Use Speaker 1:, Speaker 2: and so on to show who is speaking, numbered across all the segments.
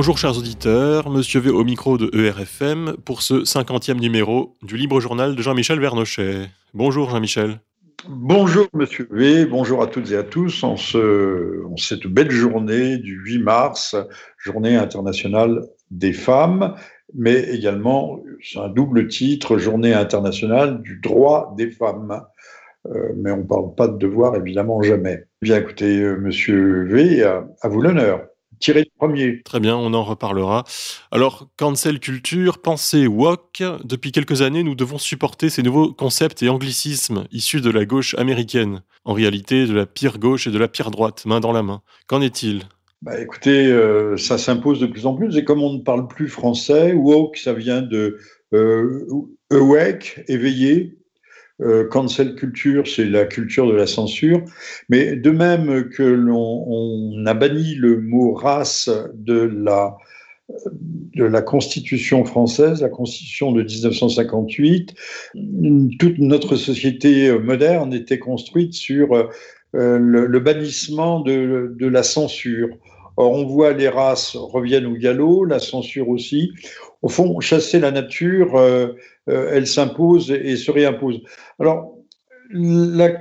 Speaker 1: Bonjour chers auditeurs, Monsieur V au micro de ERFM pour ce 50e numéro du Libre Journal de Jean-Michel Vernochet. Bonjour Jean-Michel.
Speaker 2: Bonjour Monsieur V, bonjour à toutes et à tous en, ce, en cette belle journée du 8 mars, journée internationale des femmes, mais également, c'est un double titre, journée internationale du droit des femmes. Euh, mais on ne parle pas de devoir, évidemment, jamais. Bien écoutez, euh, Monsieur V, à vous l'honneur tirer le premier.
Speaker 1: Très bien, on en reparlera. Alors, cancel culture, pensée woke, depuis quelques années, nous devons supporter ces nouveaux concepts et anglicismes issus de la gauche américaine. En réalité, de la pire gauche et de la pire droite, main dans la main. Qu'en est-il?
Speaker 2: Bah, écoutez, euh, ça s'impose de plus en plus. Et comme on ne parle plus français, woke, ça vient de euh, awake, éveillé, euh, cancel culture, c'est la culture de la censure. Mais de même que l'on a banni le mot race de la, Constitution française, la Constitution de 1958, toute notre société moderne était construite sur euh, le, le, bannissement de, de la censure. Or, on voit les races reviennent au galop, la censure aussi. Au fond, chasser la nature, euh, euh, elle s'impose et se réimpose. Alors, la,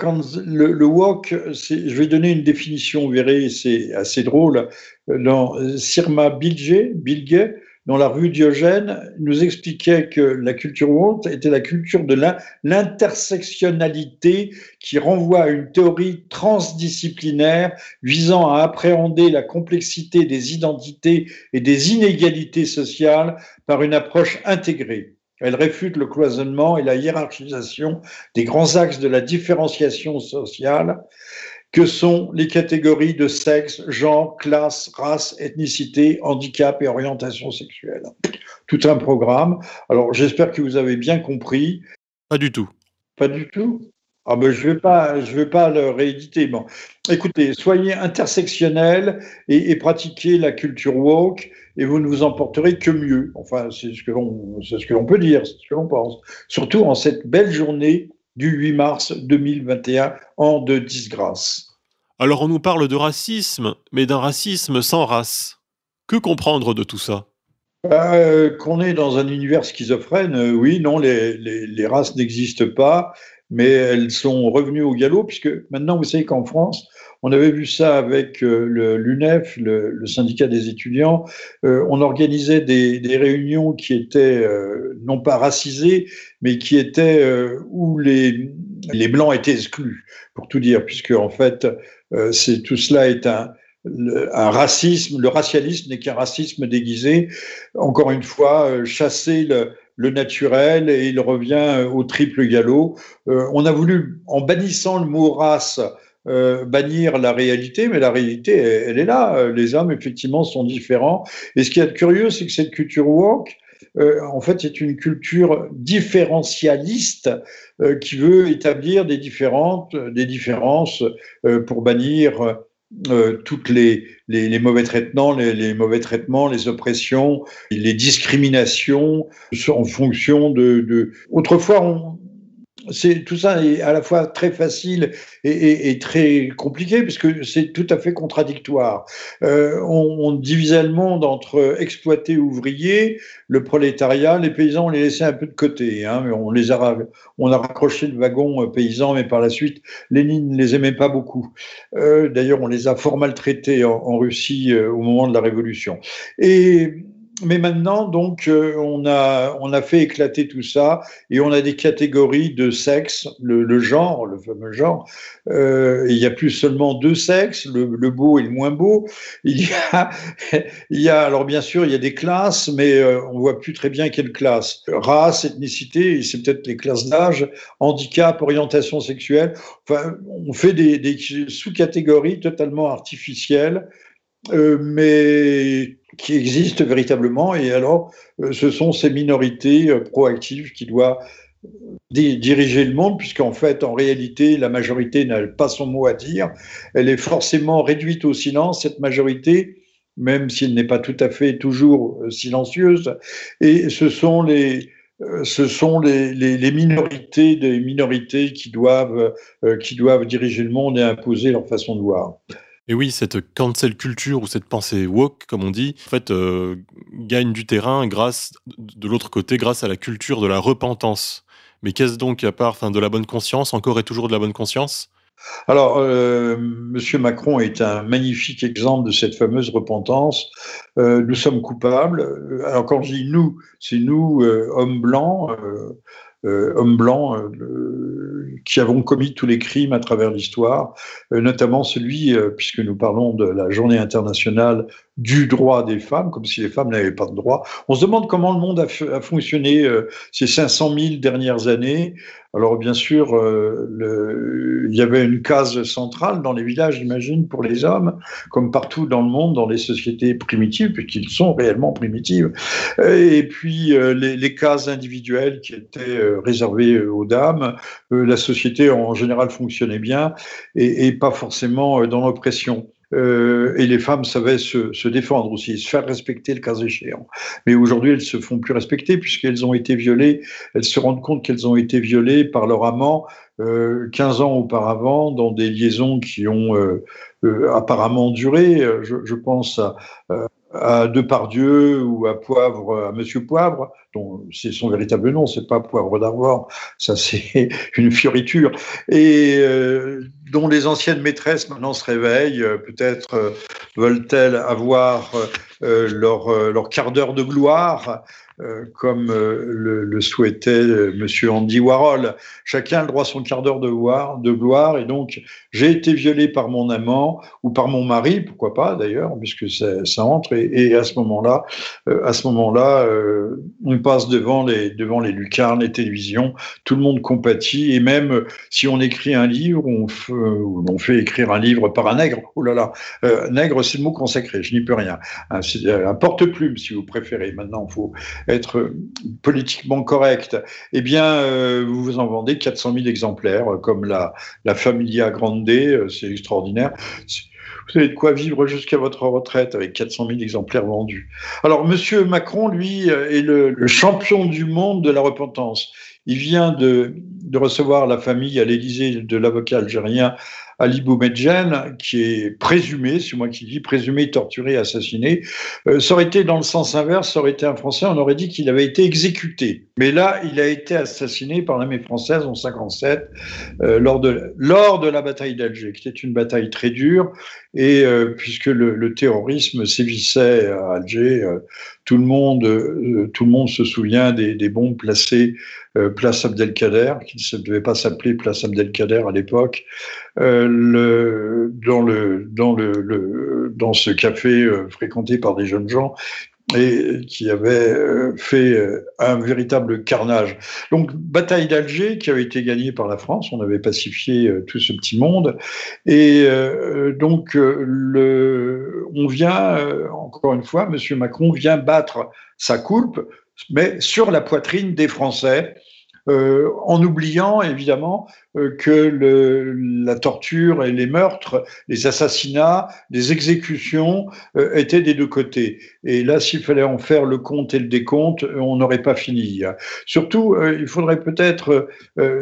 Speaker 2: le, le walk, je vais donner une définition, vous verrez, c'est assez drôle. Dans Sirma Bilge, Bilge dans la rue Diogène, nous expliquait que la culture woke était la culture de l'intersectionnalité qui renvoie à une théorie transdisciplinaire visant à appréhender la complexité des identités et des inégalités sociales par une approche intégrée. Elle réfute le cloisonnement et la hiérarchisation des grands axes de la différenciation sociale que sont les catégories de sexe, genre, classe, race, ethnicité, handicap et orientation sexuelle? Tout un programme. Alors j'espère que vous avez bien compris.
Speaker 1: Pas du tout.
Speaker 2: Pas du tout? Ah ben, je ne vais, pas, je vais pas le rééditer. Bon. Écoutez, soyez intersectionnels et, et, pratiquez la culture woke et vous ne vous emporterez que mieux. Enfin, c'est ce que l'on, c'est ce que l'on peut dire, c'est ce que l'on pense. Surtout en cette belle journée du 8 mars 2021 en de disgrâce.
Speaker 1: Alors on nous parle de racisme, mais d'un racisme sans race. Que comprendre de tout ça?
Speaker 2: Euh, Qu'on est dans un univers schizophrène, euh, oui, non, les, les, les races n'existent pas, mais elles sont revenues au galop, puisque maintenant, vous savez qu'en France, on avait vu ça avec euh, l'UNEF, le, syndicat des étudiants. Euh, on organisait des, réunions qui étaient euh, non pas racisées, mais qui étaient où les, les blancs étaient exclus, pour tout dire, puisque en fait, tout cela est un, racisme. Le racialisme n'est qu'un racisme déguisé. Encore une fois, chasser le, naturel et il revient au triple galop. On a voulu, en bannissant le mot race, euh, bannir la réalité, mais la réalité, elle, est là. Les hommes, effectivement, sont différents. Et ce qui est curieux, c'est que cette culture woke, euh, en fait, c'est une culture différentialiste euh, qui veut établir des, différentes, des différences euh, pour bannir toutes les, les, mauvais traitements, les, les, mauvais traitements, les oppressions, les discriminations en fonction de. de... Autrefois, on, c'est tout ça est à la fois très facile et, très compliqué puisque c'est tout à fait contradictoire. Euh, on, divisait le monde entre exploités ouvriers, le prolétariat, les paysans on les laissait un peu de côté. Hein, on les a on a raccroché le wagon euh, paysan, mais par la suite Lénine ne les aimait pas beaucoup. Euh, D'ailleurs on les a fort maltraités en, Russie au moment de la révolution. Et mais maintenant, donc, euh, on, a, on a fait éclater tout ça et on a des catégories de sexe, le, le genre, le fameux genre. Euh, il y a plus seulement deux sexes, le, le, beau et le moins beau. Il y, a, il y a, alors bien sûr, il y a des classes, mais euh, on voit plus très bien quelle classe. Race, ethnicité, c'est peut-être les classes d'âge, handicap, orientation sexuelle. Enfin, on fait des, des sous-catégories totalement artificielles, euh, mais qui existent véritablement. Et alors, euh, ce sont ces minorités euh, proactives qui doivent diriger le monde, puisqu'en fait, en réalité, la majorité n'a pas son mot à dire. Elle est forcément réduite au silence, cette majorité, même si elle n'est pas tout à fait toujours silencieuse. Et ce sont les, ce sont les, minorités des minorités qui doivent, qui doivent diriger le monde et imposer leur façon de voir.
Speaker 1: Et oui, cette cancel culture ou cette pensée woke, comme on dit, en fait, euh, gagne du terrain grâce, de l'autre côté, grâce à la culture de la repentance. Mais qu'est-ce donc, à part fin, de la bonne conscience, encore et toujours de la bonne conscience?
Speaker 2: Alors, euh, Monsieur Macron est un magnifique exemple de cette fameuse repentance. Euh, nous sommes coupables. Alors, quand je dis nous, c'est nous, hommes blancs, euh, hommes blancs euh, qui avons commis tous les crimes à travers l'histoire, euh, notamment celui, puisque nous parlons de la journée internationale du droit des femmes, comme si les femmes n'avaient pas de droit. On se demande comment le monde a, a fonctionné ces 500 000 dernières années. Alors bien sûr, le, il y avait une case centrale dans les villages, j'imagine, pour les hommes, comme partout dans le monde, dans les sociétés primitives, puisqu'ils sont réellement primitives. Et puis les, les cases individuelles qui étaient euh, réservé euh, aux dames. Euh, la société en général fonctionnait bien et, pas forcément dans l'oppression. Et les femmes savaient se, défendre aussi, se faire respecter le cas échéant. Mais aujourd'hui, elles se font plus respecter puisqu'elles ont été violées. Elles se rendent compte qu'elles ont été violées par leur amant 15 ans auparavant dans des liaisons qui ont apparemment duré. Je, pense à Depardieu ou à Poivre, à Monsieur Poivre, dont c'est son véritable nom, c'est pas Poivre d'Arvor, ça c'est une fioriture, et euh, dont les anciennes maîtresses maintenant se réveillent, euh, peut-être euh, veulent-elles avoir leur, leur quart d'heure de gloire comme euh, le, souhaitait euh, Monsieur Andy Warhol. Chacun a le droit à son quart d'heure de gloire, de gloire, et donc j'ai été violé par mon amant ou par mon mari, pourquoi pas d'ailleurs, puisque ça, entre. Et, à ce moment-là, à moment-là, on passe devant les devant les lucarnes, les télévisions, tout le monde compatit, et même si on écrit un livre, on fait, on fait écrire un livre par un nègre. Oh là là, nègre, c'est le mot consacré, je n'y peux rien. Un porte-plume, si vous préférez. Maintenant, il faut être politiquement correct, eh bien, euh, vous vous en vendez 400 000 exemplaires, euh, comme la, la Familia Grande, euh, c'est extraordinaire. Vous avez de quoi vivre jusqu'à votre retraite avec 400 000 exemplaires vendus. Alors, Monsieur Macron, lui, est le, le champion du monde de la repentance. Il vient de, de recevoir la famille à l'Élysée de l'avocat algérien Ali Boumedjen, qui est présumé, c'est moi qui dis, présumé torturé, assassiné. Euh, ça aurait été dans le sens inverse, ça aurait été un Français, on aurait dit qu'il avait été exécuté. Mais là, il a été assassiné par l'armée française en 57 euh, lors, de, lors de la bataille d'Alger, qui était une bataille très dure. Et euh, puisque le, le, terrorisme sévissait à Alger, euh, tout le monde, tout le monde se souvient des, des bombes placées place Abdelkader, qui ne devait pas s'appeler place Abdelkader à l'époque, le, dans, ce café fréquenté par des jeunes gens et qui avait euh, fait euh, un véritable carnage. Donc, bataille d'Alger qui avait été gagnée par la France, on avait pacifié euh, tout ce petit monde, et donc on vient, encore une fois, Monsieur Macron vient battre sa coulpe, mais sur la poitrine des Français, euh, en oubliant évidemment euh, que le, la torture et les meurtres, les assassinats, les exécutions euh, étaient des deux côtés. Et là, s'il fallait en faire le compte et le décompte, on n'aurait pas fini. Surtout, il faudrait peut-être,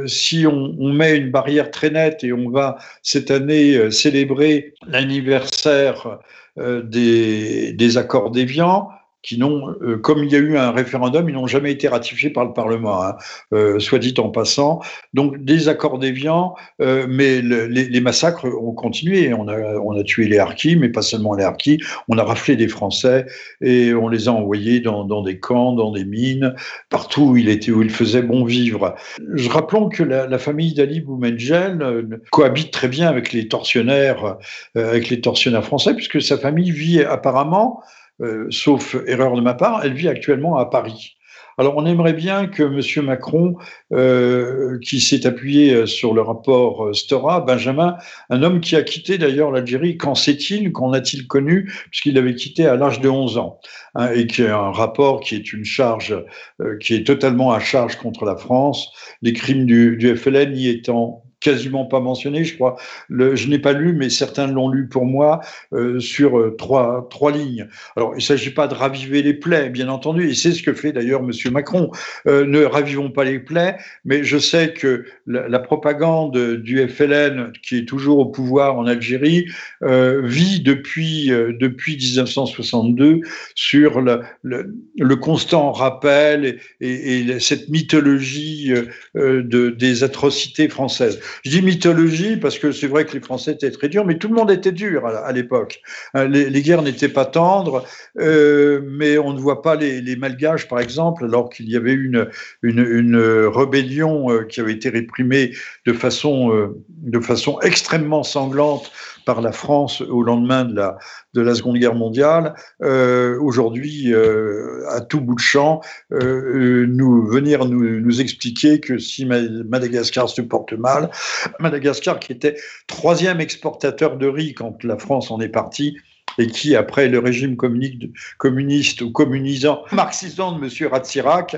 Speaker 2: si on, on, met une barrière très nette et on va cette année célébrer l'anniversaire des, des accords d'Évian, qui n'ont, euh, comme il y a eu un référendum, ils n'ont jamais été ratifiés par le Parlement, hein, euh, soit dit en passant. Donc des accords déviants, euh, mais le, les, massacres ont continué. On a, tué les harkis, mais pas seulement les harkis. On a raflé des Français et on les a envoyés dans, des camps, dans des mines, partout où il était, où il faisait bon vivre. Je rappelons que la, famille d'Ali Boumedjel euh, cohabite très bien avec les tortionnaires, avec les tortionnaires français, puisque sa famille vit apparemment euh, sauf erreur de ma part, elle vit actuellement à Paris. Alors on aimerait bien que M. Macron, euh, qui s'est appuyé euh, sur le rapport euh, Stora, Benjamin, un homme qui a quitté d'ailleurs l'Algérie, qu'en sait-il, qu'en a-t-il connu, puisqu'il l'avait quitté à l'âge de 11 ans, hein, et qui est un rapport qui est une charge, euh, qui est totalement à charge contre la France, les crimes du, du FLN y étant quasiment pas mentionné, je crois. Je n'ai pas lu, mais certains l'ont lu pour moi euh, sur euh, trois, trois lignes. Alors, il ne s'agit pas de raviver les plaies, bien entendu, et c'est ce que fait d'ailleurs Monsieur Macron. Euh, ne ravivons pas les plaies, mais je sais que la, propagande du FLN, qui est toujours au pouvoir en Algérie, vit depuis, depuis 1962 sur le, le, constant rappel et, et, et, cette mythologie de, des atrocités françaises. Je dis mythologie parce que c'est vrai que les Français étaient très durs, mais tout le monde était dur à, l'époque. Hein, les, guerres n'étaient pas tendres, euh, mais on ne voit pas les, les malgaches, par exemple, alors qu'il y avait une, une, rébellion euh, qui avait été réprimée euh, de façon extrêmement sanglante par la France au lendemain de la, de la Seconde Guerre mondiale, euh, aujourd'hui, euh, à tout bout de champ, euh, nous venir nous, nous, expliquer que si Madagascar se porte mal, Madagascar qui était troisième exportateur de riz quand la France en est partie, et qui, après le régime communiste ou communisant, marxisant de M. Ratsirak,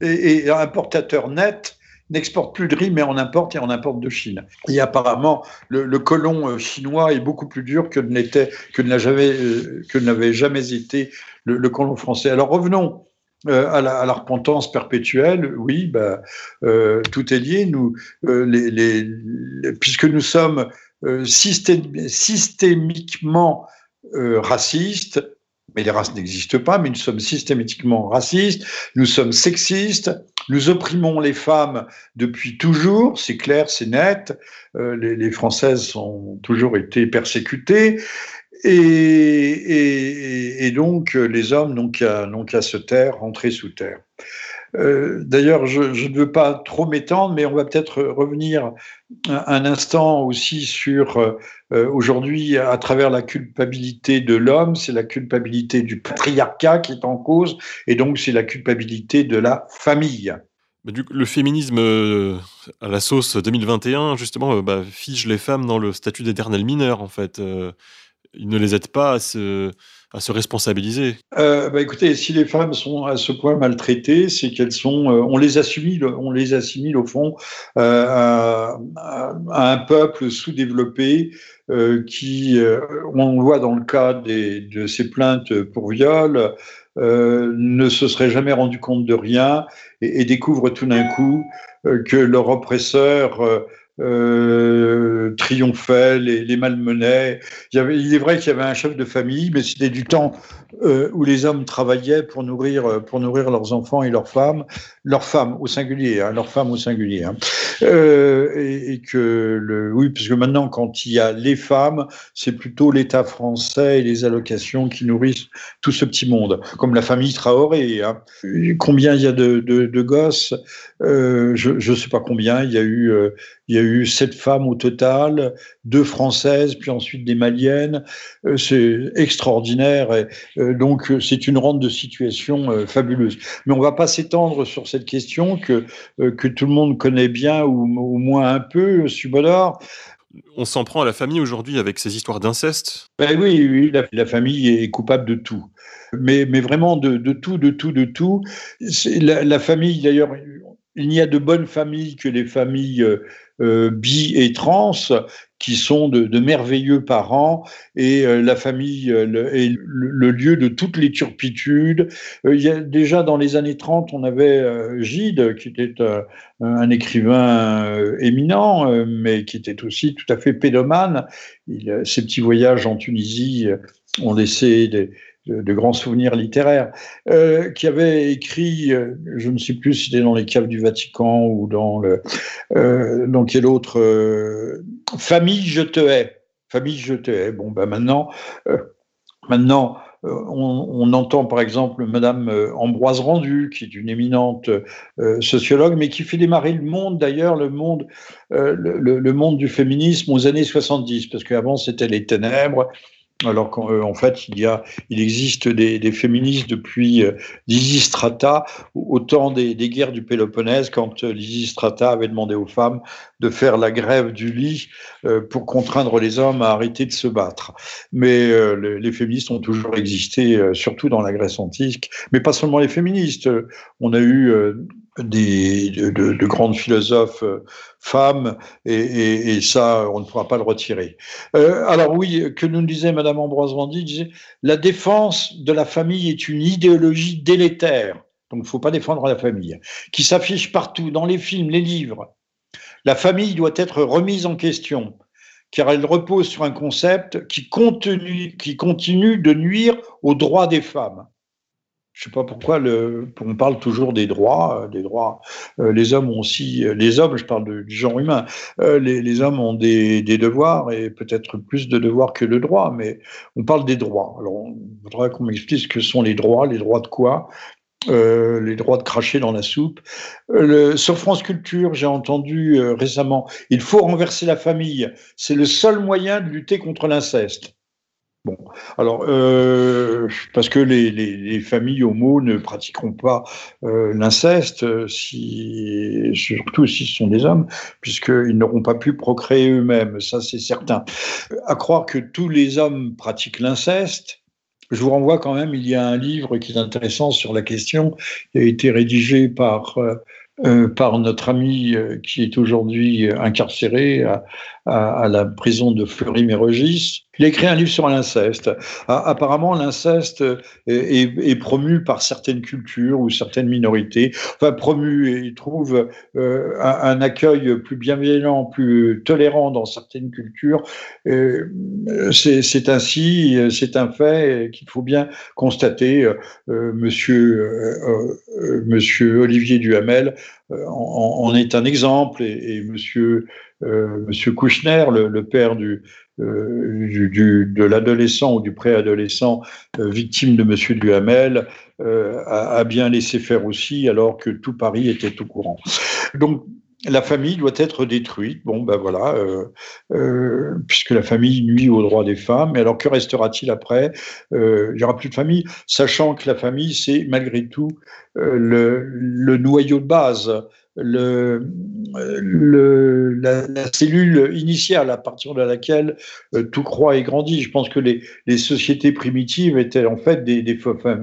Speaker 2: est, est importateur net n'exporte plus de riz, mais on importe et on importe de Chine. Et apparemment, le, colon euh, chinois est beaucoup plus dur que ne l'était, que ne jamais, euh, que n'avait jamais été le, colon français. Alors revenons. Euh, à, la, repentance perpétuelle, oui, bah, tout est lié. Nous, les, les, puisque nous sommes systém systémiquement racistes, mais les races n'existent pas, mais nous sommes systématiquement racistes, nous sommes sexistes, nous opprimons les femmes depuis toujours, c'est clair, c'est net. Euh, les, Françaises ont toujours été persécutées. Et, donc, les hommes n'ont qu'à qu se taire, rentrer sous terre. Euh, D'ailleurs, je, ne veux pas trop m'étendre, mais on va peut-être revenir un, instant aussi sur euh, aujourd'hui, à travers la culpabilité de l'homme, c'est la culpabilité du patriarcat qui est en cause, et donc c'est la culpabilité de la famille.
Speaker 1: Du, le féminisme euh, à la sauce 2021, justement, bah, fige les femmes dans le statut d'éternel mineur, en fait. Il ne les aide pas à se, à se responsabiliser.
Speaker 2: Euh, bah Écoutez, si les femmes sont à ce point maltraitées, c'est qu'elles sont, euh, on les assimile, on les assimile au fond euh, à, un peuple sous-développé qui, on le voit dans le cas des, de ces plaintes pour viol, ne se serait jamais rendu compte de rien et découvre tout d'un coup que leur oppresseur euh, triomphait, les, les malmenait. Il, y avait, il est vrai qu'il y avait un chef de famille, mais c'était du temps euh, où les hommes travaillaient pour nourrir, pour nourrir leurs enfants et leurs femmes, leurs femmes au singulier, hein, leurs femmes au singulier. Hein. Euh, et, et, que le, oui, puisque maintenant, quand il y a les femmes, c'est plutôt l'État français et les allocations qui nourrissent tout ce petit monde, comme la famille Traoré. Hein. Combien il y a de, de, de gosses euh, Je ne sais pas combien. Il y a eu, euh, il y a eu sept femmes au total, deux françaises, puis ensuite des maliennes. Euh, c'est extraordinaire. Et, euh, donc, c'est une rente de situation fabuleuse. Mais on va pas s'étendre sur cette question que, que tout le monde connaît bien ou au moins un peu, Subodor.
Speaker 1: On s'en prend à la famille aujourd'hui avec ces histoires d'inceste?
Speaker 2: Ben Oui, oui la, la, famille est coupable de tout. Mais, mais vraiment de, de tout, de tout, de tout. La, la famille, d'ailleurs, il n'y a de bonnes familles que les familles euh, bi et trans qui sont de, merveilleux parents et euh, la famille euh, le, est le, lieu de toutes les turpitudes. Euh, déjà dans les années 30, on avait euh, Gide qui était un écrivain éminent, mais qui était aussi tout à fait pédomane. Ses petits voyages en Tunisie ont laissé des, de, grands souvenirs littéraires, euh, qui avait écrit, euh, je ne sais plus si c'était dans les caves du Vatican ou dans le, euh, dans quel autre, Famille, je te hais. Famille, je te hais. Bon, ben maintenant, maintenant, on, entend par exemple Madame Ambroise Rendu, qui est une éminente sociologue, mais qui fait démarrer le monde, d'ailleurs, le monde, le, monde du féminisme aux années 70, parce qu'avant c'était les ténèbres, alors qu'en euh, fait, il, y a, il existe des, féministes depuis euh, Lysistrata, au temps des, guerres du Péloponnèse, quand euh, Lysistrata avait demandé aux femmes de faire la grève du lit pour contraindre les hommes à arrêter de se battre. Mais euh, les, féministes ont toujours existé, euh, surtout dans la Grèce antique, mais pas seulement les féministes. On a eu des, de, grandes philosophes euh, femmes, et, ça, on ne pourra pas le retirer. Euh, alors oui, que nous disait Madame Ambroise Vendy, disait la défense de la famille est une idéologie délétère. Donc, il ne faut pas défendre la famille, qui s'affiche partout, dans les films, les livres. La famille doit être remise en question, car elle repose sur un concept qui continue, de nuire aux droits des femmes je sais pas pourquoi on parle toujours des droits, euh, des droits. Euh, les hommes ont aussi, euh, les hommes, je parle du genre humain, les, hommes ont des, devoirs et peut-être plus de devoirs que de droits, mais on parle des droits. Alors, il faudrait qu'on m'explique ce que sont les droits, les droits de quoi, les droits de cracher dans la soupe. sur France Culture, j'ai entendu récemment, il faut renverser la famille. C'est le seul moyen de lutter contre l'inceste. Bon, alors, euh, parce que les, familles homo ne pratiqueront pas euh, l'inceste, surtout si ce sont des hommes, puisqu'ils n'auront pas pu procréer eux-mêmes, ça c'est certain. À croire que tous les hommes pratiquent l'inceste, je vous renvoie quand même, il y a un livre qui est intéressant sur la question, qui a été rédigé par euh, euh, par notre ami euh, qui est aujourd'hui incarcéré à, à, la prison de Fleury-Mérogis. Il a écrit un livre sur l'inceste. Apparemment, l'inceste est, promu par certaines cultures ou certaines minorités. Enfin, promu, et il trouve euh, un, accueil plus bienveillant, plus tolérant dans certaines cultures. C'est ainsi, c'est un fait qu'il faut bien constater. monsieur, monsieur Olivier Duhamel en, est un exemple et, monsieur euh, Monsieur Kouchner, le, père euh, de l'adolescent ou du préadolescent euh, victime de Monsieur Duhamel, a, bien laissé faire aussi, alors que tout Paris était au courant. Donc la famille doit être détruite. Bon, ben voilà, puisque la famille nuit aux droits des femmes. Mais alors, que restera-t-il après? Il n'y aura plus de famille, sachant que la famille, c'est malgré tout le, noyau de base le, le, la, cellule initiale à partir de laquelle euh, tout croît et grandit. Je pense que les, les, sociétés primitives étaient en fait des, des,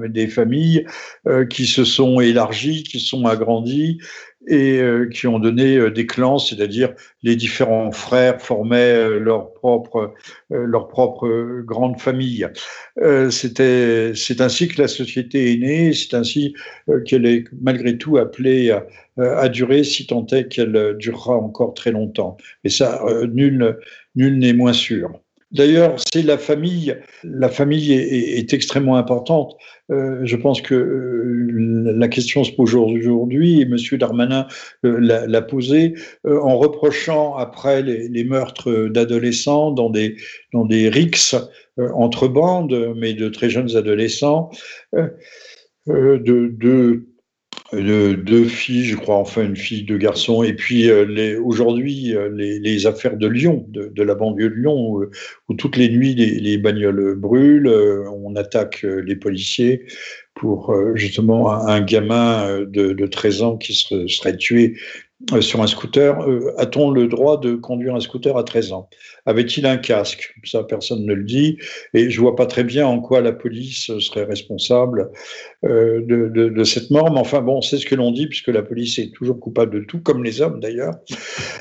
Speaker 2: des familles euh, qui se sont élargies, qui se sont agrandies et euh, qui ont donné euh, des clans, c'est-à-dire les différents frères formaient euh, leur propre leur propre grande famille. C'était c'est ainsi que la société est née, c'est ainsi qu'elle est malgré tout appelée à, à durer, si tant est qu'elle durera encore très longtemps. Et ça, nul nul n'est moins sûr. D'ailleurs, c'est la famille. La famille est, extrêmement importante. Euh, je pense que euh, la question se pose aujourd'hui, et M. Darmanin euh, l'a posée, en reprochant après les, meurtres d'adolescents dans des, dans des rixes entre bandes, mais de très jeunes adolescents, de, de deux filles, je crois, enfin une fille, deux garçons. Et puis euh, aujourd'hui, euh, les, affaires de Lyon, de, la banlieue de Lyon, où, toutes les nuits les, bagnoles brûlent, euh, on attaque les policiers pour justement un, gamin de, de, 13 ans qui serait tué euh, sur un scooter, euh, a-t-on le droit de conduire un scooter à 13 ans? Avait-il un casque? Ça, personne ne le dit. Et je vois pas très bien en quoi la police serait responsable euh, de, cette mort. Mais enfin, bon, c'est ce que l'on dit, puisque la police est toujours coupable de tout, comme les hommes d'ailleurs.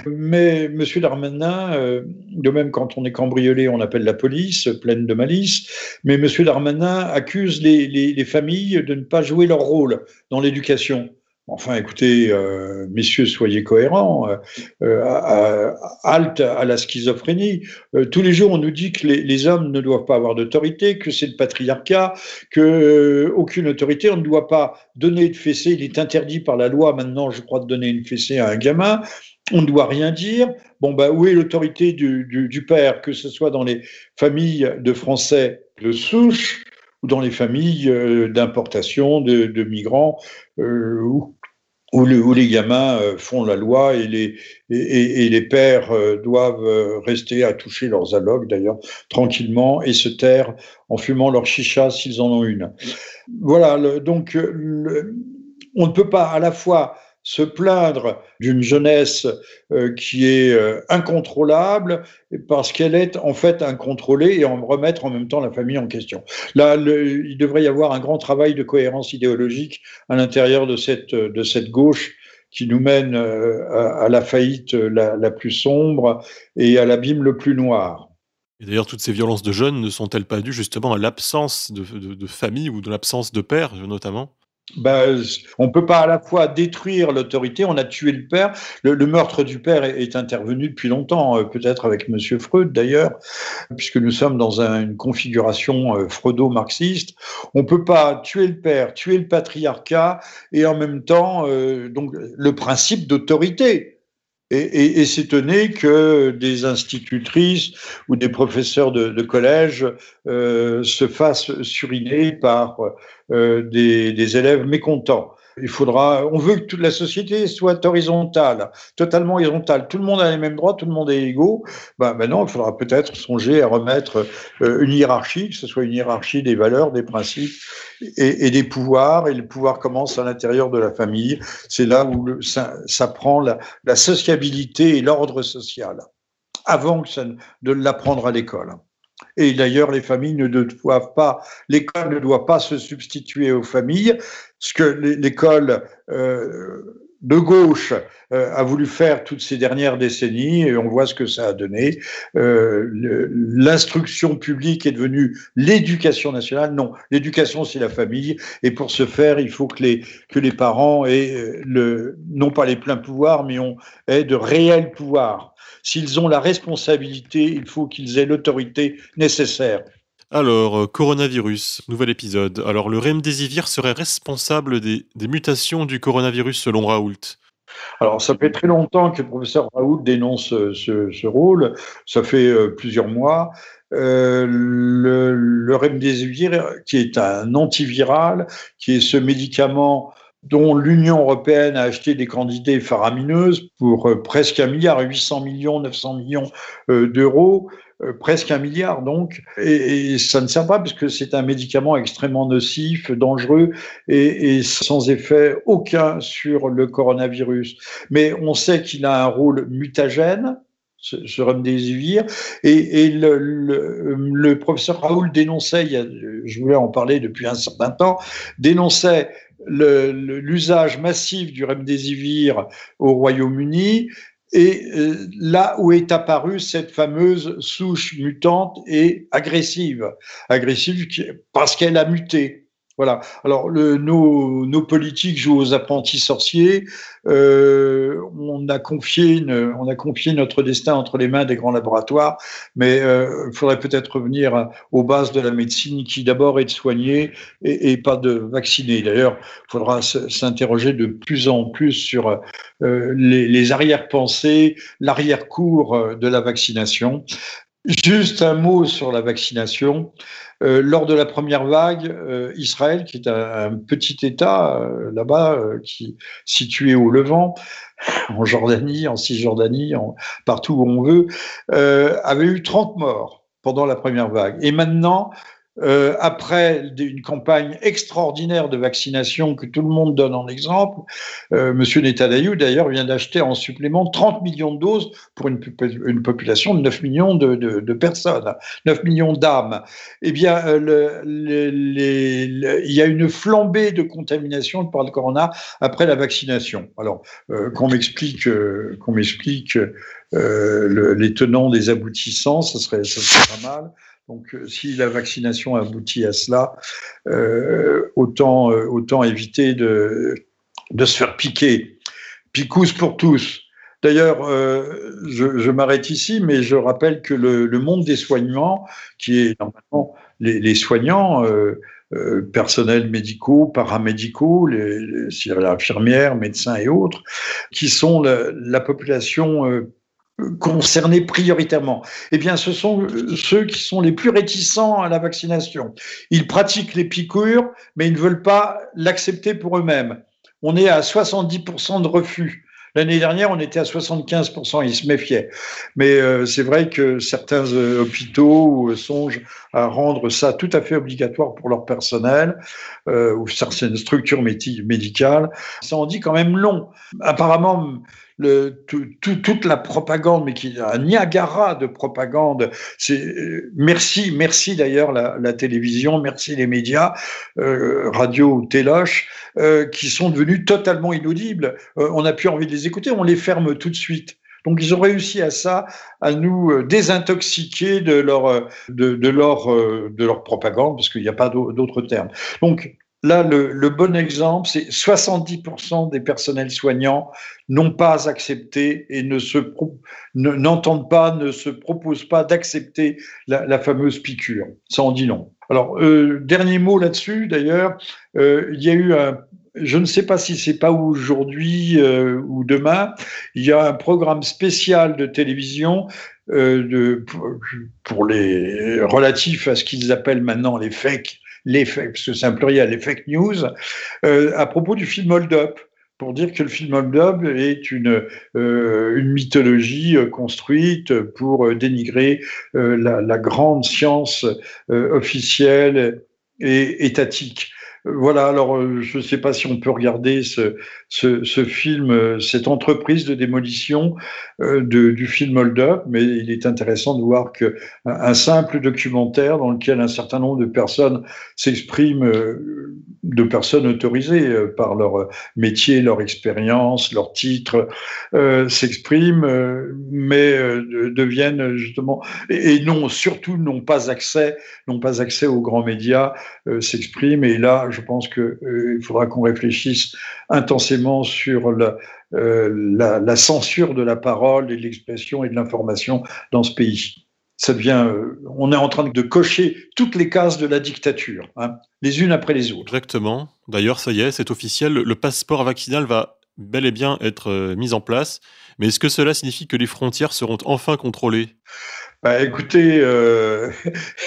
Speaker 2: Mais M. Darmanin, de même quand on est cambriolé, on appelle la police, pleine de malice. Mais M. Darmanin accuse les familles de ne pas jouer leur rôle dans l'éducation. Enfin, écoutez, euh, messieurs, soyez cohérents. Euh, euh, halte à la schizophrénie. tous les jours, on nous dit que les, hommes ne doivent pas avoir d'autorité, que c'est le patriarcat, que aucune autorité, on ne doit pas donner de fessée. Il est interdit par la loi maintenant, je crois, de donner une fessée à un gamin. On ne doit rien dire. Bon, bah, où est l'autorité du, père, que ce soit dans les familles de Français de souche ou dans les familles d'importation de, migrants, où où, les gamins euh, font la loi et les, pères euh, doivent euh, rester à toucher leurs allocs, d'ailleurs, tranquillement, et se taire en fumant leur chicha s'ils en ont une. Voilà, donc on ne peut pas à la fois se plaindre d'une jeunesse euh, qui est euh, incontrôlable parce qu'elle est en fait incontrôlée et en remettre en même temps la famille en question. Là, il devrait y avoir un grand travail de cohérence idéologique à l'intérieur de cette, de cette gauche qui nous mène à, la faillite la, plus sombre et à l'abîme le plus noir.
Speaker 1: Et d'ailleurs, toutes ces violences de jeunes ne sont-elles pas dues justement à l'absence de famille ou de l'absence de père, notamment?
Speaker 2: Ben, on ne peut pas à la fois détruire l'autorité, on a tué le père. Le, meurtre du père est, intervenu depuis longtemps, euh, peut-être avec M. Freud d'ailleurs, puisque nous sommes dans une configuration euh, freudo-marxiste. On ne peut pas tuer le père, tuer le patriarcat et en même temps euh, donc le principe d'autorité. Et, s'étonner que des institutrices ou des professeurs de, collège se fassent suriner par euh, des, élèves mécontents. Il faudra, on veut que toute la société soit horizontale, totalement horizontale. Tout le monde a les mêmes droits, tout le monde est égaux. Ben, non, il faudra peut-être songer à remettre euh, une hiérarchie, que ce soit une hiérarchie des valeurs, des principes et, des pouvoirs. Et le pouvoir commence à l'intérieur de la famille. C'est là où ça, prend la, sociabilité et l'ordre social, avant de l'apprendre à l'école. Et d'ailleurs, les familles ne doivent pas, l'école ne doit pas se substituer aux familles, ce que l'école euh, de gauche euh, a voulu faire toutes ces dernières décennies, et on voit ce que ça a donné. Euh, l'instruction publique est devenue l'éducation nationale. Non, l'éducation, c'est la famille, et pour ce faire, il faut que les, que les parents aient, le, non pas les pleins pouvoirs, mais ont, aient de réels pouvoirs S'ils ont la responsabilité, il faut qu'ils aient l'autorité nécessaire.
Speaker 1: Alors, euh, coronavirus, nouvel épisode. Alors, le remdesivir serait responsable des, mutations du coronavirus selon Raoult.
Speaker 2: Alors, ça fait très longtemps que le professeur Raoult dénonce euh, ce, rôle. Ça fait euh, plusieurs mois. le, remdesivir, qui est un antiviral, qui est ce médicament dont l'Union européenne a acheté des quantités faramineuses pour presque un milliard, 800 millions, 900 millions d'euros, presque un milliard donc, et, ça ne sert pas parce que c'est un médicament extrêmement nocif, dangereux et, sans effet aucun sur le coronavirus. Mais on sait qu'il a un rôle mutagène, ce, ce remdesivir. Et, et le, le, professeur Raoul dénonçait, je voulais en parler depuis un certain temps, dénonçait l'usage massif du remdesivir au Royaume-Uni et euh, là où est apparue cette fameuse souche mutante et agressive, agressive parce qu'elle a muté. Voilà. Alors, le, nos, nos, politiques jouent aux apprentis sorciers. Euh, on, a confié on a confié notre destin entre les mains des grands laboratoires, mais euh, il faudrait peut-être revenir aux bases de la médecine, qui d'abord est de soigner et, pas de vacciner. D'ailleurs, il faudra s'interroger de plus en plus sur euh, les, les arrière-pensées, l'arrière-cours de la vaccination. Juste un mot sur la vaccination. Euh, lors de la première vague, euh, Israël, qui est un, petit État euh, là-bas, qui situé au Levant, en Jordanie, en Cisjordanie, partout où on veut, avait eu 30 morts pendant la première vague. Et maintenant, euh, après une campagne extraordinaire de vaccination que tout le monde donne en exemple, euh, Monsieur Netanyahou d'ailleurs vient d'acheter en supplément 30 millions de doses pour une, population de 9 millions de, personnes, 9 millions d'âmes. Eh bien, euh, le, les, il y a une flambée de contamination par le corona après la vaccination. Alors, euh, qu'on m'explique, euh, qu'on m'explique les tenants des aboutissants, ça serait, ça serait pas mal. Donc, euh, si la vaccination aboutit à cela, euh, autant, euh, autant éviter de, de se faire piquer. Picous pour tous. D'ailleurs, je, m'arrête ici, mais je rappelle que le, monde des soignants, qui est normalement les, soignants, personnels médicaux, paramédicaux, les, les, infirmières, médecins et autres, qui sont la population concernés prioritairement Eh bien, ce sont ceux qui sont les plus réticents à la vaccination. Ils pratiquent les piqûres, mais ils ne veulent pas l'accepter pour eux-mêmes. On est à 70% de refus. L'année dernière, on était à 75%, ils se méfiaient. Mais euh, c'est vrai que certains euh, hôpitaux euh, songent à rendre ça tout à fait obligatoire pour leur personnel ou certaines structures médicales. Ça en dit quand même long. Apparemment, toute la propagande, mais qui un Niagara de propagande. C'est merci, merci d'ailleurs la, télévision, merci les médias, euh, radio ou téloche, euh, qui sont devenus totalement inaudibles. Euh, on n'a plus envie de les écouter, on les ferme tout de suite. Donc ils ont réussi à ça, à nous désintoxiquer de leur de, leur de leur propagande, parce qu'il n'y a pas d'autres termes. Donc Là, le, bon exemple, c'est 70% des personnels soignants n'ont pas accepté et n'entendent pas, ne se proposent pas d'accepter la, fameuse piqûre. Ça en dit long. Alors, euh, dernier mot là-dessus, d'ailleurs, euh, il y a eu un, je ne sais pas si c'est pas aujourd'hui euh, ou demain, il y a un programme spécial de télévision de, pour les relatifs à ce qu'ils appellent maintenant les fake les parce que c'est un pluriel, les fake news, euh, à propos du film Hold Up pour dire que le film Hold Up est une, euh, une mythologie euh, construite pour dénigrer la, grande science officielle et étatique. Voilà, alors je ne sais pas si on peut regarder ce, ce, film, cette entreprise de démolition de, du film Hold Up, mais il est intéressant de voir que un, simple documentaire dans lequel un certain nombre de personnes s'expriment, de personnes autorisées par leur métier, leur expérience, leur titre, s'expriment, mais deviennent justement et, non, surtout n'ont pas accès, n'ont pas accès aux grands médias, s'expriment. Et là je pense qu'il euh, faudra qu'on réfléchisse intensément sur euh, la, censure de la parole et de l'expression et de l'information dans ce pays. Ça euh, on est en train de cocher toutes les cases de la dictature, hein, les unes après les autres.
Speaker 1: Exactement. D'ailleurs, ça y est, c'est officiel. Le passeport vaccinal va bel et bien être mis en place. Mais est-ce que cela signifie que les frontières seront enfin contrôlées?
Speaker 2: Bah, écoutez, euh,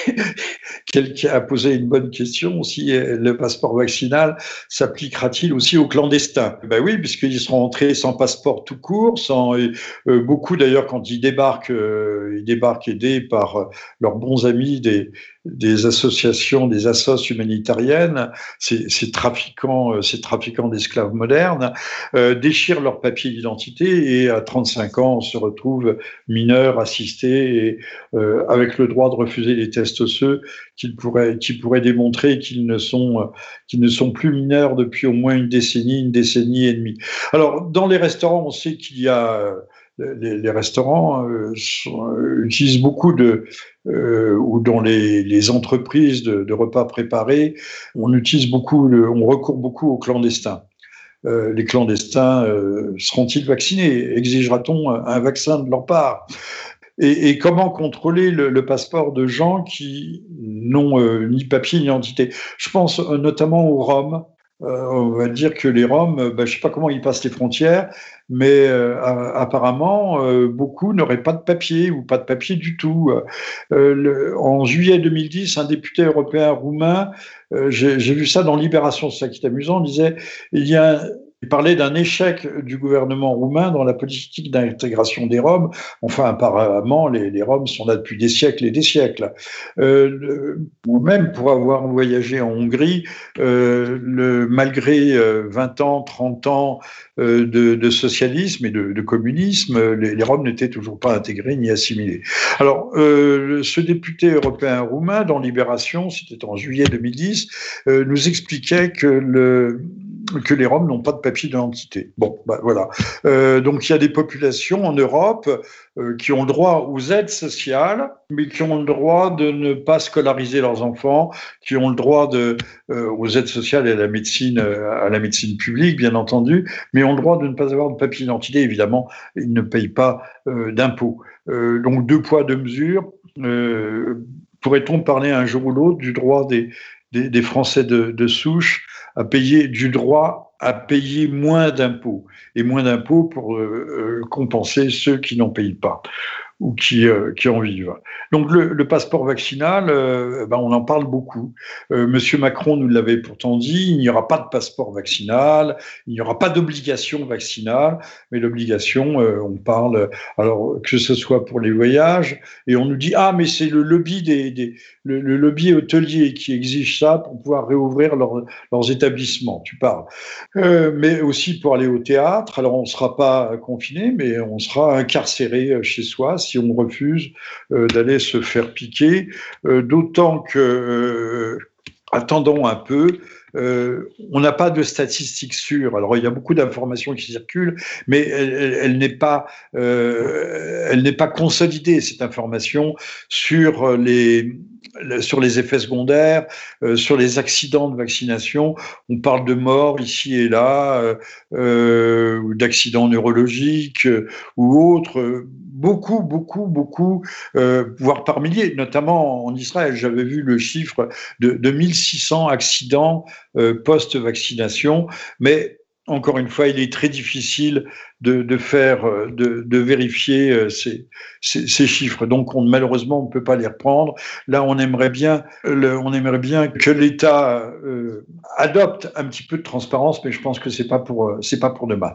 Speaker 2: quelqu'un a posé une bonne question. Si le passeport vaccinal s'appliquera-t-il aussi aux clandestins? Ben oui, puisqu'ils seront entrés sans passeport tout court, sans euh, beaucoup d'ailleurs quand ils débarquent, euh, ils débarquent aidés par leurs bons amis des, des associations, des assos humanitariennes, ces, ces trafiquants, euh, ces trafiquants d'esclaves modernes, euh, déchirent leur papier d'identité et à 35 ans, on se retrouve mineur, assisté, et, euh, avec le droit de refuser les tests osseux qui pourraient, qui pourraient démontrer qu'ils ne sont, qu'ils ne sont plus mineurs depuis au moins une décennie, une décennie et demie. Alors, dans les restaurants, on sait qu'il y a les, restaurants euh, euh, utilisent beaucoup de, euh, ou dans les, entreprises de, repas préparés, on utilise beaucoup, on recourt beaucoup aux clandestins. les clandestins seront-ils vaccinés? Exigera-t-on un vaccin de leur part? Et, comment contrôler le, passeport de gens qui n'ont ni papier ni identité Je pense notamment aux Roms. On va dire que les Roms, ben, je ne sais pas comment ils passent les frontières, mais euh, apparemment, euh, beaucoup n'auraient pas de papier ou pas de papier du tout. Euh, en juillet 2010, un député européen roumain, j'ai vu ça dans Libération, c'est ça qui est amusant, disait, il y a il parlait d'un échec du gouvernement roumain dans la politique d'intégration des Roms. Enfin, apparemment, les, les, Roms sont là depuis des siècles et des siècles. Euh, même pour avoir voyagé en Hongrie, euh, le, malgré 20 euh, ans, 30 ans euh, de, de, socialisme et de, de communisme, les, les Roms n'étaient toujours pas intégrés ni assimilés. Alors, euh, ce député européen roumain, dans Libération, c'était en juillet 2010, euh, nous expliquait que le que les Roms n'ont pas de papier d'identité. Bon, bah, voilà. Euh, donc il y a des populations en Europe euh, qui ont le droit aux aides sociales, mais qui ont le droit de ne pas scolariser leurs enfants, qui ont le droit euh, aux aides sociales et à la médecine, à la médecine publique, bien entendu, mais ont le droit de ne pas avoir de papier d'identité. Évidemment, ils ne payent pas d'impôts. donc deux poids, deux mesures. Pourrait-on parler un jour ou l'autre du droit des, des, Français de, de souche à payer du droit à payer moins d'impôts et moins d'impôts pour euh, euh, compenser ceux qui n'en payent pas. Ou qui, euh, qui en vivent. Donc le, passeport vaccinal, euh, ben on en parle beaucoup. Euh, Monsieur Macron nous l'avait pourtant dit, il n'y aura pas de passeport vaccinal, il n'y aura pas d'obligation vaccinale, mais l'obligation, on parle, alors que ce soit pour les voyages, et on nous dit, ah mais c'est le lobby des, le, lobby hôtelier qui exige ça pour pouvoir réouvrir leurs établissements, tu parles. mais aussi pour aller au théâtre, alors on ne sera pas confiné, mais on sera incarcéré chez soi si on refuse euh, d'aller se faire piquer, euh, d'autant que, euh, attendons un peu, on n'a pas de statistiques sûres. Alors il y a beaucoup d'informations qui circulent, mais elle, n'est pas, elle n'est pas consolidée cette information sur les sur les effets secondaires, sur les accidents de vaccination. On parle de morts ici et là, ou d'accidents neurologiques ou autres beaucoup, beaucoup, beaucoup, euh, voire par milliers, notamment en Israël. J'avais vu le chiffre de, de 1600 accidents euh, post-vaccination, mais encore une fois, il est très difficile de, de faire, de, de vérifier euh, ces, ces, chiffres. Donc, on, malheureusement, on ne peut pas les reprendre. Là, on aimerait bien, le, on aimerait bien que l'État euh, adopte un petit peu de transparence, mais je pense que c'est pas pour, c'est pas pour demain.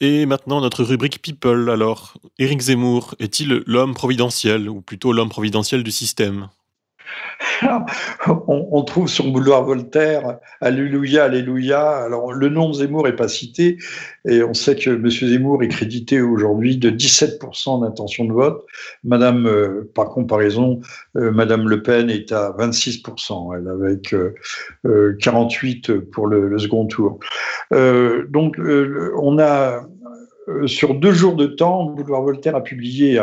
Speaker 1: Et maintenant, notre rubrique People, alors. Éric Zemmour est-il l'homme providentiel, ou plutôt l'homme providentiel du système?
Speaker 2: on, trouve sur boulevard Voltaire Alléluia, Alléluia. Alors, le nom de Zemmour n'est pas cité, et on sait que M. Zemmour est crédité aujourd'hui de 17% d'intention de vote. Madame, euh, par comparaison, euh, Madame Le Pen est à 26%, elle avec 48% euh, pour le, le second tour. donc, on a euh, sur deux jours de temps, Boulevard Voltaire a publié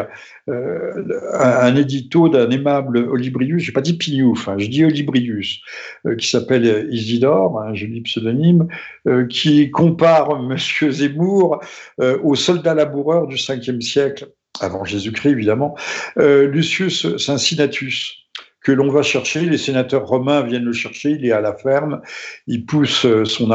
Speaker 2: euh, un, édito d'un aimable Olibrius, je n'ai pas dit Pignouf, hein, je dis Olibrius, euh, qui s'appelle Isidore, un joli pseudonyme, qui compare M. Zemmour au soldat laboureur du 5e siècle, avant Jésus-Christ évidemment, Lucius Cincinnatus que l'on va chercher, les sénateurs romains viennent le chercher, il est à la ferme, il pousse son euh,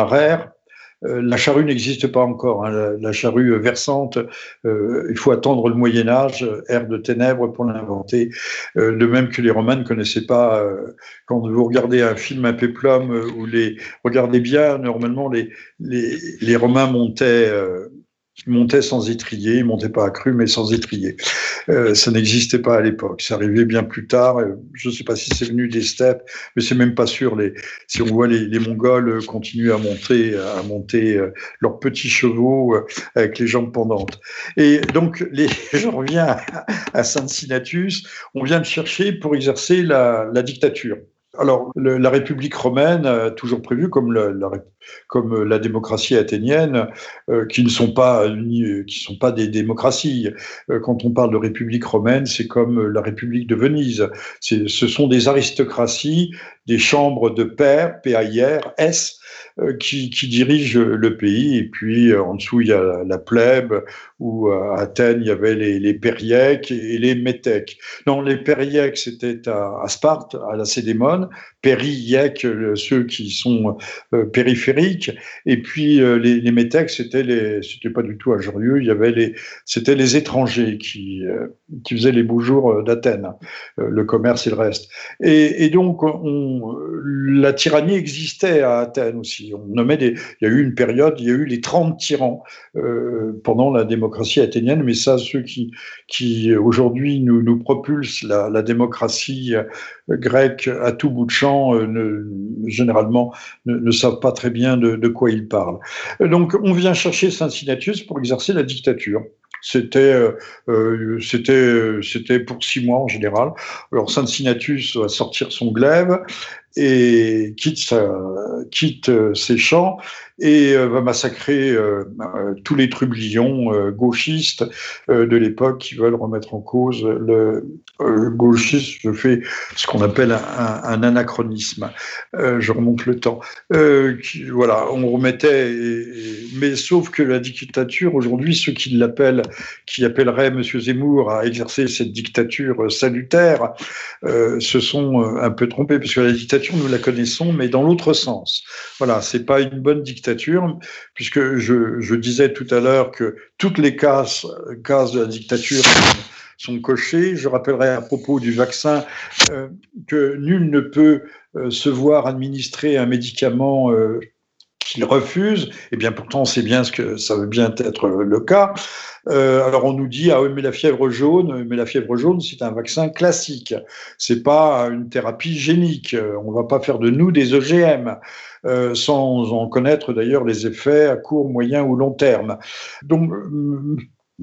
Speaker 2: la charrue n'existe pas encore. Hein. La, charrue versante, euh, il faut attendre le Moyen Âge, ère de ténèbres, pour l'inventer. Euh, de même que les Romains ne connaissaient pas. quand vous regardez un film, un péplum, ou les regardez bien, normalement les les, les Romains montaient il montait sans étrier, il montait pas à cru, mais sans étrier. Euh, ça n'existait pas à l'époque. Ça arrivait bien plus tard. Euh, je ne sais pas si c'est venu des steppes, mais c'est même pas sûr. Si on voit les, Mongols continuer à monter, à monter euh, leurs petits chevaux avec les jambes pendantes. Et donc, les, je reviens à, Cincinnatus. On vient de chercher pour exercer la dictature. Alors, la République romaine a toujours prévu, comme la, comme démocratie athénienne, euh, qui ne sont pas, sont pas des démocraties. Euh, quand on parle de République romaine, c'est comme la République de Venise. Ce sont des aristocraties, des chambres de pairs, P-A-I-R-S, euh, qui, qui, dirige le pays. Et puis en dessous, il y a la plèbe, où à Athènes, il y avait les, périèques et les métèques. Non, les périèques, c'était à, Sparte, à la Cédémone. Périèques, ceux qui sont euh, périphériques. Et puis euh, les, les métèques, c'était les, c'était pas du tout à Jorieux. Il y avait les, c'était les étrangers qui, qui faisaient les beaux jours d'Athènes, le commerce et le reste. Et, et donc, on, la tyrannie existait à Athènes aussi on nommait des, il y a eu une période, il y a eu les 30 tyrans euh, pendant la démocratie athénienne, mais ça, ceux qui, qui aujourd'hui nous, nous propulsent la, la, démocratie euh, grecque à tout bout de champ, euh, généralement ne, savent pas très bien de, quoi ils parlent. Donc, on vient chercher Cincinnatus pour exercer la dictature. C'était euh, c'était c'était pour six mois en général. Alors Cincinnatus va sortir son glaive et quitte, euh, ses champs et euh, va massacrer euh, tous les trublions gauchistes de l'époque qui veulent remettre en cause le gauchisme. Je fais ce qu'on appelle un, anachronisme. je remonte le temps. Voilà, on remettait, mais sauf que la dictature aujourd'hui, ceux qui l'appellent, qui appelleraient M. Zemmour à exercer cette dictature salutaire, se sont un peu trompés parce que la dictature nous la connaissons, mais dans l'autre sens. Voilà, c'est pas une bonne dictature, puisque je, disais tout à l'heure que toutes les cases, cases de la dictature sont cochées. Je rappellerai à propos du vaccin que nul ne peut se voir administrer un médicament qu'il refuse. Et eh bien pourtant, c'est bien ce que ça veut bien être le cas. Euh, alors on nous dit ah oui mais la fièvre jaune, mais la fièvre jaune c'est un vaccin classique, c'est pas une thérapie génique. On va pas faire de nous des OGM. Euh, sans en connaître d'ailleurs les effets à court, moyen ou long terme. Donc,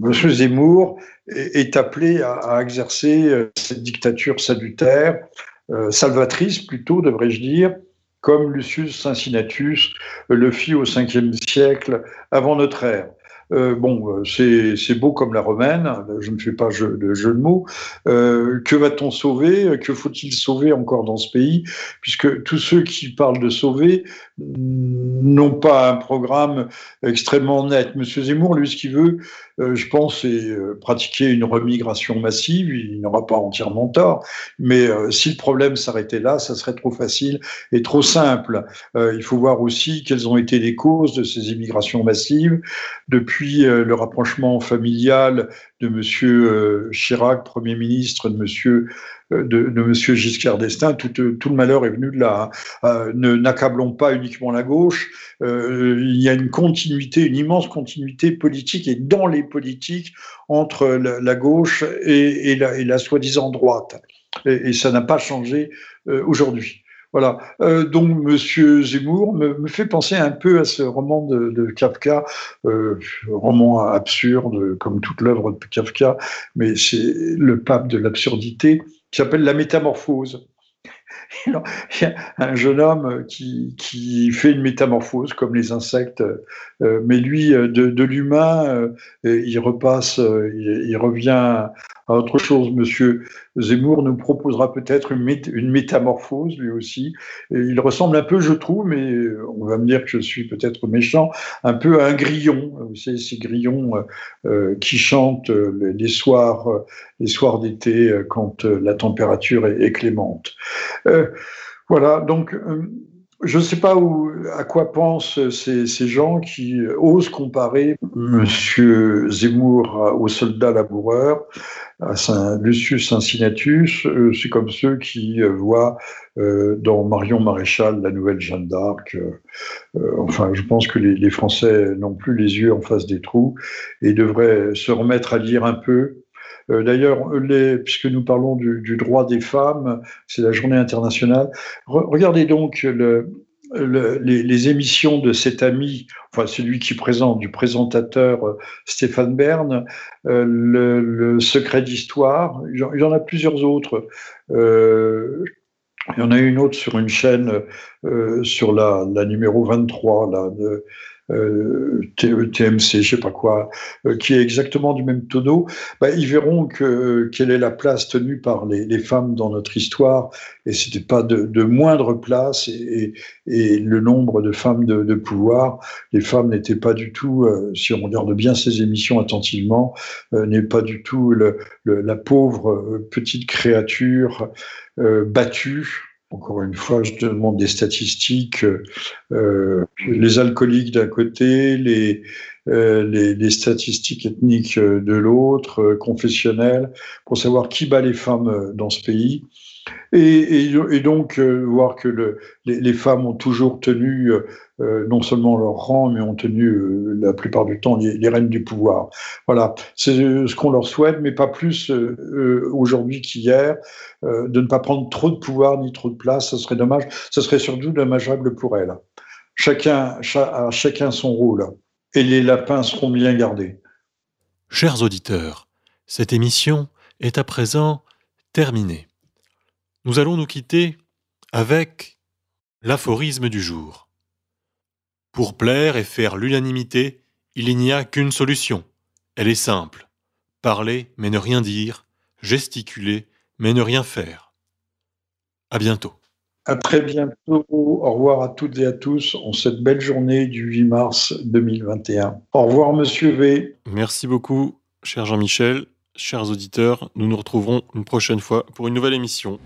Speaker 2: M. Zemmour est, appelé à, exercer euh, cette dictature salutaire, salvatrice plutôt, devrais-je dire, comme Lucius Cincinnatus le fit au 5e siècle avant notre ère. Euh, bon, euh, c'est beau comme la romaine, je ne fais pas de jeu de mots. Euh, que va-t-on sauver? Que faut-il sauver encore dans ce pays? Puisque tous ceux qui parlent de sauver n'ont pas un programme extrêmement net. Monsieur Zemmour, lui, ce qu'il veut, euh, je pense, c'est euh, pratiquer une remigration massive. Il n'aura pas entièrement tort. Mais euh, si le problème s'arrêtait là, ça serait trop facile et trop simple. il faut voir aussi quelles ont été les causes de ces immigrations massives depuis le rapprochement familial de M. Chirac, Premier ministre, de M de, de M. Giscard d'Estaing, tout, tout, le malheur est venu de là. Hein. Euh, ne n'accablons pas uniquement la gauche. Euh, il y a une continuité, une immense continuité politique et dans les politiques entre la, gauche et, la, soi-disant droite. Et, ça n'a pas changé euh, aujourd'hui. Euh, donc, Monsieur Zemmour me, fait penser un peu à ce roman de, de Kafka, euh, roman absurde comme toute l'œuvre de Kafka, mais c'est le pape de l'absurdité qui s'appelle La Métamorphose. Il y a un jeune homme qui, qui, fait une métamorphose comme les insectes, euh, mais lui, de, de l'humain, il repasse, il, revient autre chose. Monsieur Zemmour nous proposera peut-être une, métamorphose, lui aussi. il ressemble un peu, je trouve, mais on va me dire que je suis peut-être méchant, un peu à un grillon. Vous savez, ces grillons euh, euh, qui chantent euh, les soirs, les soirs d'été quand la température est, clémente. Voilà, donc je ne sais pas où, à quoi pensent ces, gens qui osent comparer M. Zemmour au soldat laboureur à Saint Lucius Cincinnatus, euh, c'est comme ceux qui euh, voient euh, dans Marion Maréchal la nouvelle Jeanne d'Arc. enfin, je pense que les, Français n'ont plus les yeux en face des trous et devraient se remettre à lire un peu. D'ailleurs, puisque nous parlons du, droit des femmes, c'est la journée internationale. regardez donc le, les, émissions de cet ami, enfin celui qui présente, du présentateur euh, Stéphane Bern, euh, le, secret d'histoire, il y en a plusieurs autres. Euh, il y en a une autre sur une chaîne, sur la, numéro 23, là, de, euh, TMC, je sais pas quoi, euh, qui est exactement du même tonneau, bah, ils verront que quelle est la place tenue par les, femmes dans notre histoire, et c'était pas de, moindre place, et, le nombre de femmes de, pouvoir, les femmes n'étaient pas du tout, euh, si on regarde bien ces émissions attentivement, euh, n'est pas du tout la pauvre petite créature battue encore une fois, je demande des statistiques. Euh, les alcooliques d'un côté, les, euh, statistiques ethniques de l'autre, euh, confessionnelles, pour savoir qui bat les femmes euh, dans ce pays. Et, donc, euh, voir que le, les, femmes ont toujours tenu euh, non seulement leur rang, mais ont tenu euh, la plupart du temps les, les, du pouvoir. Voilà, c'est ce qu'on leur souhaite, mais pas plus aujourd'hui qu'hier, de ne pas prendre trop de pouvoir ni trop de place. Ce serait dommage. Ce serait surtout dommageable pour elles. Chacun, cha, chacun son rôle. Et les lapins seront bien gardés.
Speaker 1: Chers auditeurs, cette émission est à présent terminée. Nous allons nous quitter avec l'aphorisme du jour. Pour plaire et faire l'unanimité, il n'y a qu'une solution. Elle est simple. Parler mais ne rien dire, gesticuler mais ne rien faire. À bientôt.
Speaker 2: À très bientôt. Au revoir à toutes et à tous en cette belle journée du 8 mars 2021. Au revoir, monsieur V.
Speaker 1: Merci beaucoup, cher Jean-Michel. Chers auditeurs, nous nous retrouverons une prochaine fois pour une nouvelle émission.